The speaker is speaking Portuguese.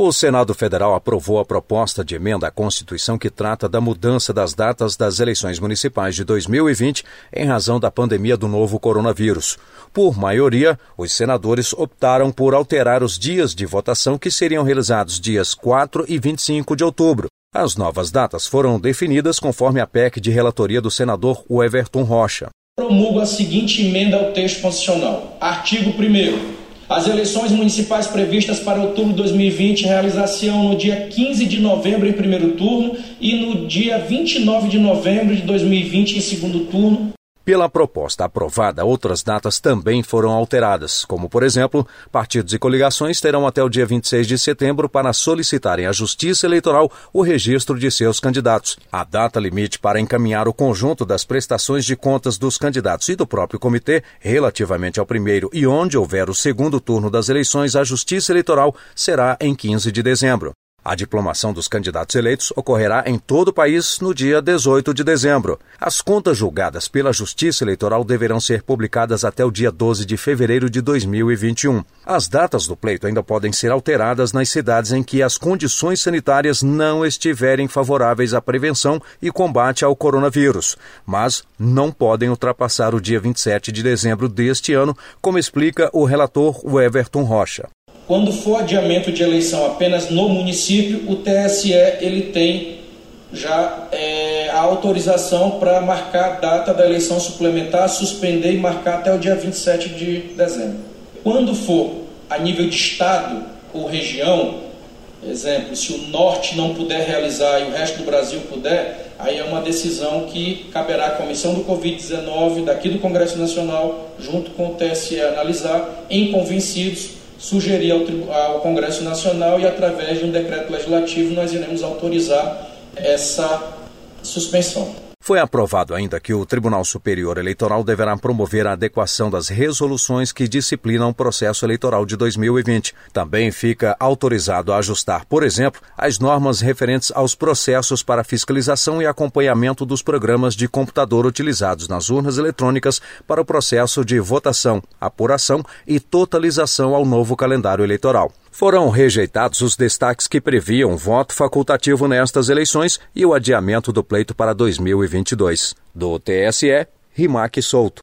O Senado Federal aprovou a proposta de emenda à Constituição que trata da mudança das datas das eleições municipais de 2020 em razão da pandemia do novo coronavírus. Por maioria, os senadores optaram por alterar os dias de votação que seriam realizados dias 4 e 25 de outubro. As novas datas foram definidas conforme a PEC de relatoria do senador Everton Rocha. Promulgo a seguinte emenda ao texto constitucional. Artigo 1 as eleições municipais previstas para outubro de 2020 realizar-se-ão no dia 15 de novembro em primeiro turno e no dia 29 de novembro de 2020 em segundo turno, pela proposta aprovada, outras datas também foram alteradas, como, por exemplo, partidos e coligações terão até o dia 26 de setembro para solicitarem à Justiça Eleitoral o registro de seus candidatos. A data limite para encaminhar o conjunto das prestações de contas dos candidatos e do próprio comitê relativamente ao primeiro e onde houver o segundo turno das eleições à Justiça Eleitoral será em 15 de dezembro. A diplomação dos candidatos eleitos ocorrerá em todo o país no dia 18 de dezembro. As contas julgadas pela Justiça Eleitoral deverão ser publicadas até o dia 12 de fevereiro de 2021. As datas do pleito ainda podem ser alteradas nas cidades em que as condições sanitárias não estiverem favoráveis à prevenção e combate ao coronavírus, mas não podem ultrapassar o dia 27 de dezembro deste ano, como explica o relator Everton Rocha. Quando for adiamento de eleição apenas no município, o TSE ele tem já é, a autorização para marcar a data da eleição suplementar, suspender e marcar até o dia 27 de dezembro. Quando for a nível de estado ou região, exemplo, se o norte não puder realizar e o resto do Brasil puder, aí é uma decisão que caberá à comissão do Covid-19 daqui do Congresso Nacional, junto com o TSE, analisar em convencidos sugerir ao, ao Congresso Nacional e, através de um decreto legislativo, nós iremos autorizar essa suspensão. Foi aprovado ainda que o Tribunal Superior Eleitoral deverá promover a adequação das resoluções que disciplinam o processo eleitoral de 2020. Também fica autorizado a ajustar, por exemplo, as normas referentes aos processos para fiscalização e acompanhamento dos programas de computador utilizados nas urnas eletrônicas para o processo de votação, apuração e totalização ao novo calendário eleitoral. Foram rejeitados os destaques que previam voto facultativo nestas eleições e o adiamento do pleito para 2022. Do TSE, Rimac Souto.